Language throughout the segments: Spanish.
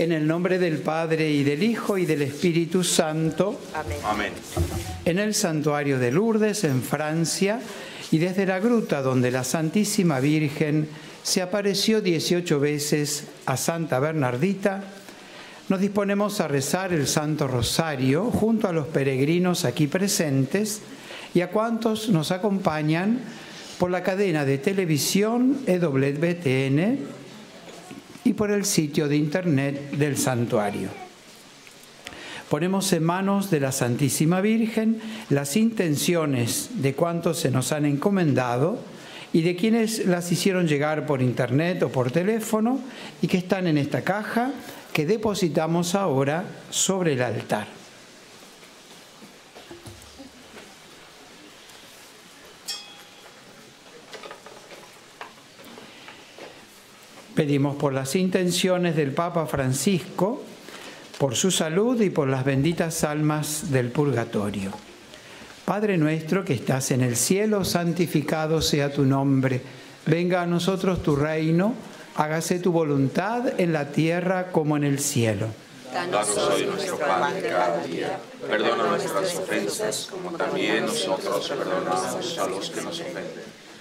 En el nombre del Padre y del Hijo y del Espíritu Santo. Amén. Amén. En el santuario de Lourdes, en Francia, y desde la gruta donde la Santísima Virgen se apareció 18 veces a Santa Bernardita, nos disponemos a rezar el Santo Rosario junto a los peregrinos aquí presentes y a cuantos nos acompañan por la cadena de televisión EWTN y por el sitio de internet del santuario. Ponemos en manos de la Santísima Virgen las intenciones de cuantos se nos han encomendado y de quienes las hicieron llegar por internet o por teléfono y que están en esta caja que depositamos ahora sobre el altar. Pedimos por las intenciones del Papa Francisco, por su salud y por las benditas almas del purgatorio. Padre nuestro que estás en el cielo, santificado sea tu nombre. Venga a nosotros tu reino, hágase tu voluntad en la tierra como en el cielo. Danos hoy nuestro pan. Perdona nuestras ofensas, como también nosotros perdonamos a los que nos ofenden.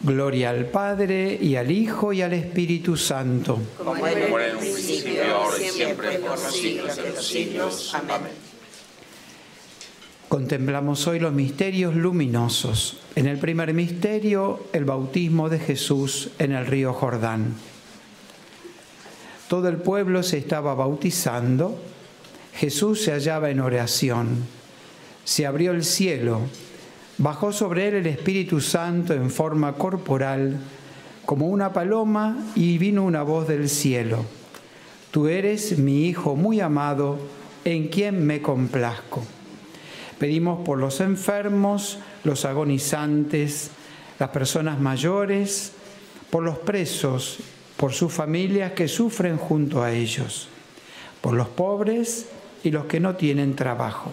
Gloria al Padre y al Hijo y al Espíritu Santo. Como era en un principio, ahora y siempre, por los siglos de los siglos. Amén. Contemplamos hoy los misterios luminosos. En el primer misterio, el bautismo de Jesús en el río Jordán. Todo el pueblo se estaba bautizando. Jesús se hallaba en oración. Se abrió el cielo. Bajó sobre él el Espíritu Santo en forma corporal, como una paloma, y vino una voz del cielo. Tú eres mi Hijo muy amado, en quien me complazco. Pedimos por los enfermos, los agonizantes, las personas mayores, por los presos, por sus familias que sufren junto a ellos, por los pobres y los que no tienen trabajo.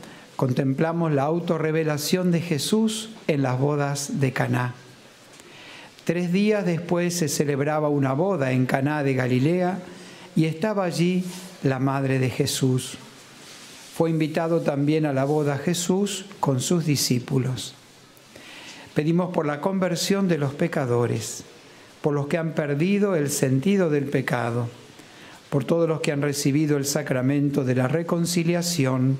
contemplamos la autorrevelación de Jesús en las bodas de Caná. Tres días después se celebraba una boda en Caná de Galilea y estaba allí la madre de Jesús. Fue invitado también a la boda Jesús con sus discípulos. Pedimos por la conversión de los pecadores, por los que han perdido el sentido del pecado, por todos los que han recibido el sacramento de la reconciliación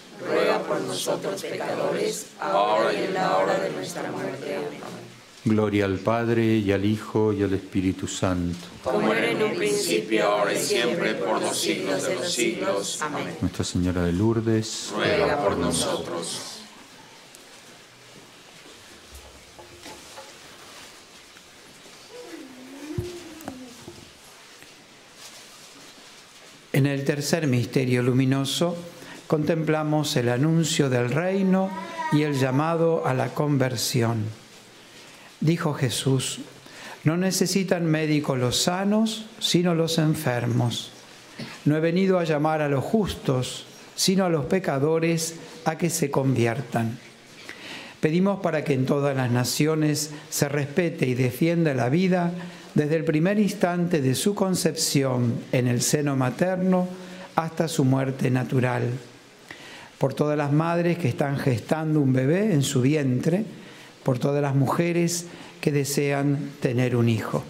ruega por nosotros pecadores, ahora y en la hora de nuestra muerte. Amén. Gloria al Padre y al Hijo y al Espíritu Santo. Como era en un principio, ahora y siempre, por los siglos de los siglos. Amén. Nuestra Señora de Lourdes, Ruega por nosotros. En el tercer misterio luminoso contemplamos el anuncio del reino y el llamado a la conversión. Dijo Jesús, no necesitan médicos los sanos, sino los enfermos. No he venido a llamar a los justos, sino a los pecadores a que se conviertan. Pedimos para que en todas las naciones se respete y defienda la vida desde el primer instante de su concepción en el seno materno hasta su muerte natural. Por todas las madres que están gestando un bebé en su vientre, por todas las mujeres que desean tener un hijo.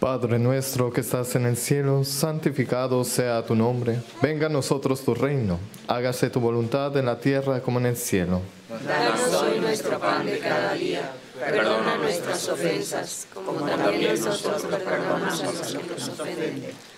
Padre nuestro que estás en el cielo, santificado sea tu nombre. Venga a nosotros tu reino. Hágase tu voluntad en la tierra como en el cielo. Danos hoy nuestro pan de cada día. Perdona nuestras ofensas, como también nosotros perdonamos a los que nos ofenden.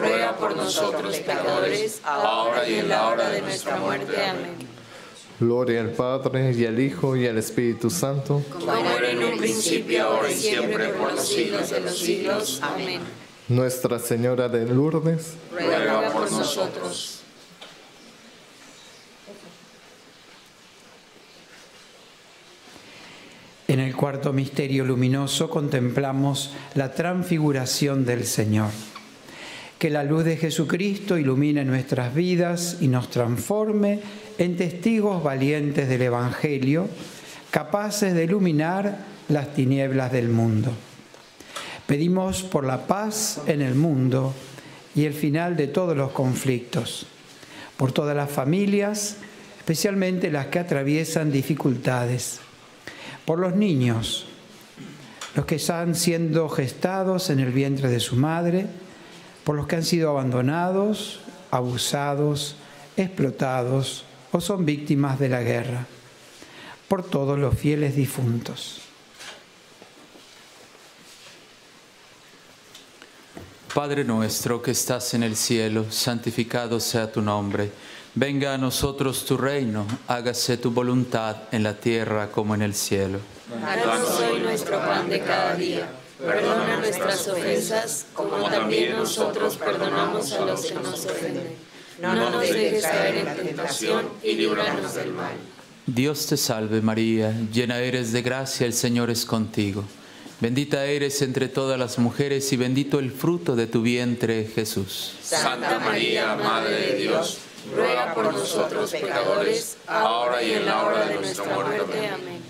ruega por nosotros pecadores, ahora y en la hora de nuestra muerte. Amén. Gloria al Padre, y al Hijo, y al Espíritu Santo. Como era en un principio, ahora y siempre, por los siglos de los siglos. Amén. Nuestra Señora de Lourdes, Ruega por nosotros. En el cuarto misterio luminoso contemplamos la transfiguración del Señor. Que la luz de Jesucristo ilumine nuestras vidas y nos transforme en testigos valientes del Evangelio, capaces de iluminar las tinieblas del mundo. Pedimos por la paz en el mundo y el final de todos los conflictos, por todas las familias, especialmente las que atraviesan dificultades por los niños, los que están siendo gestados en el vientre de su madre, por los que han sido abandonados, abusados, explotados o son víctimas de la guerra, por todos los fieles difuntos. Padre nuestro que estás en el cielo, santificado sea tu nombre. Venga a nosotros tu reino, hágase tu voluntad en la tierra como en el cielo. Danos hoy nuestro pan de cada día. Perdona nuestras ofensas, como también nosotros perdonamos a los que nos ofenden. No nos dejes caer en tentación y líbranos del mal. Dios te salve María, llena eres de gracia, el Señor es contigo. Bendita eres entre todas las mujeres y bendito el fruto de tu vientre, Jesús. Santa María, Madre de Dios, ruega por nosotros pecadores, ahora y en la hora de nuestra muerte. Amén.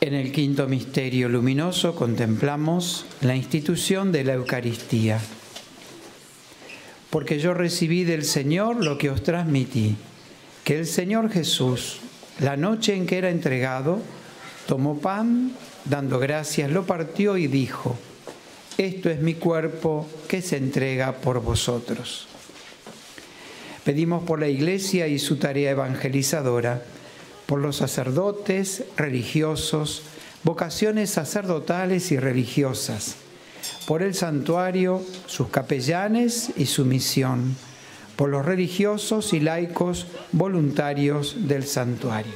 En el quinto misterio luminoso contemplamos la institución de la Eucaristía. porque yo recibí del Señor lo que os transmití, que el Señor Jesús, la noche en que era entregado, tomó pan, dando gracias, lo partió y dijo, esto es mi cuerpo que se entrega por vosotros. Pedimos por la Iglesia y su tarea evangelizadora, por los sacerdotes, religiosos, vocaciones sacerdotales y religiosas, por el santuario, sus capellanes y su misión, por los religiosos y laicos voluntarios del santuario.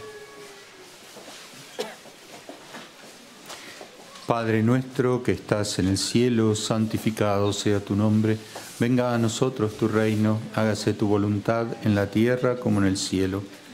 Padre nuestro que estás en el cielo, santificado sea tu nombre, venga a nosotros tu reino, hágase tu voluntad en la tierra como en el cielo.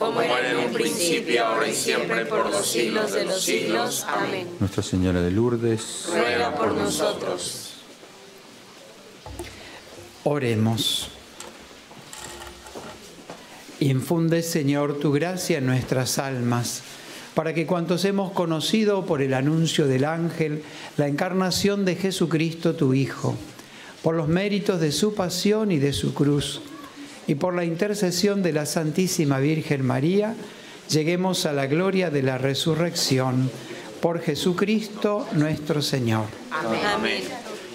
Como era en un principio, ahora y siempre, por los siglos de los siglos. Amén. Nuestra Señora de Lourdes, Ruega por nosotros. Oremos. Infunde, Señor, tu gracia en nuestras almas, para que cuantos hemos conocido por el anuncio del ángel la encarnación de Jesucristo, tu Hijo, por los méritos de su pasión y de su cruz, y por la intercesión de la Santísima Virgen María, lleguemos a la gloria de la resurrección, por Jesucristo nuestro Señor. Amén.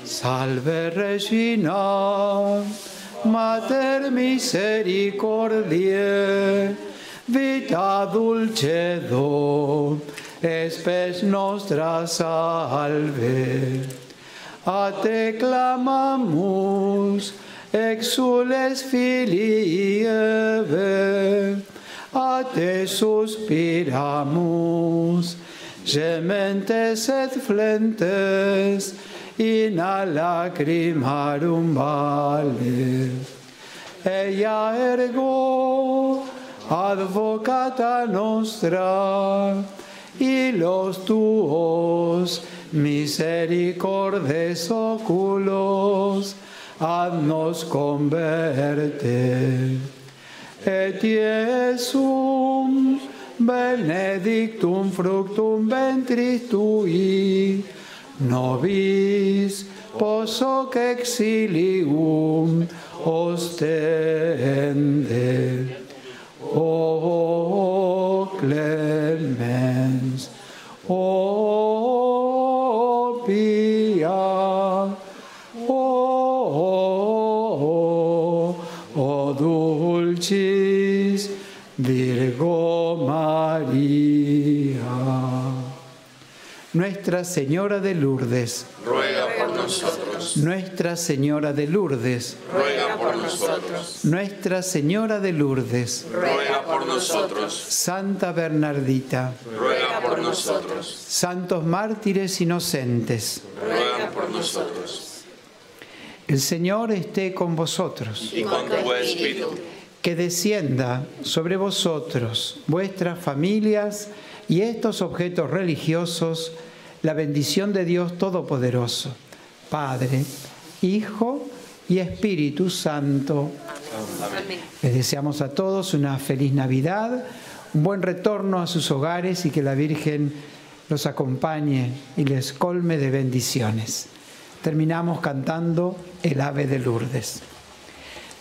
Salve Regina, Mater misericordiae, vita dulcedo, espes nostra salve. A te clamamus, exules filii Eve, a te suspiramos, gementes et flentes, in a lacrimarum vale. Ella ergo, advocata nostra, y los tuos misericordes oculos, haznos converter. Et Iesum benedictum fructum ventris tui, nobis posoc exilium ostende. O clemens, o Virgo María. Nuestra Señora de Lourdes, ruega por nosotros, Nuestra Señora de Lourdes, ruega por nosotros, Nuestra Señora de Lourdes, ruega por nosotros, Santa Bernardita, ruega por nosotros, Santos mártires inocentes, ruega por nosotros, el Señor esté con vosotros, y con tu espíritu, que descienda sobre vosotros, vuestras familias y estos objetos religiosos la bendición de Dios Todopoderoso, Padre, Hijo y Espíritu Santo. Les deseamos a todos una feliz Navidad, un buen retorno a sus hogares y que la Virgen los acompañe y les colme de bendiciones. Terminamos cantando el ave de Lourdes.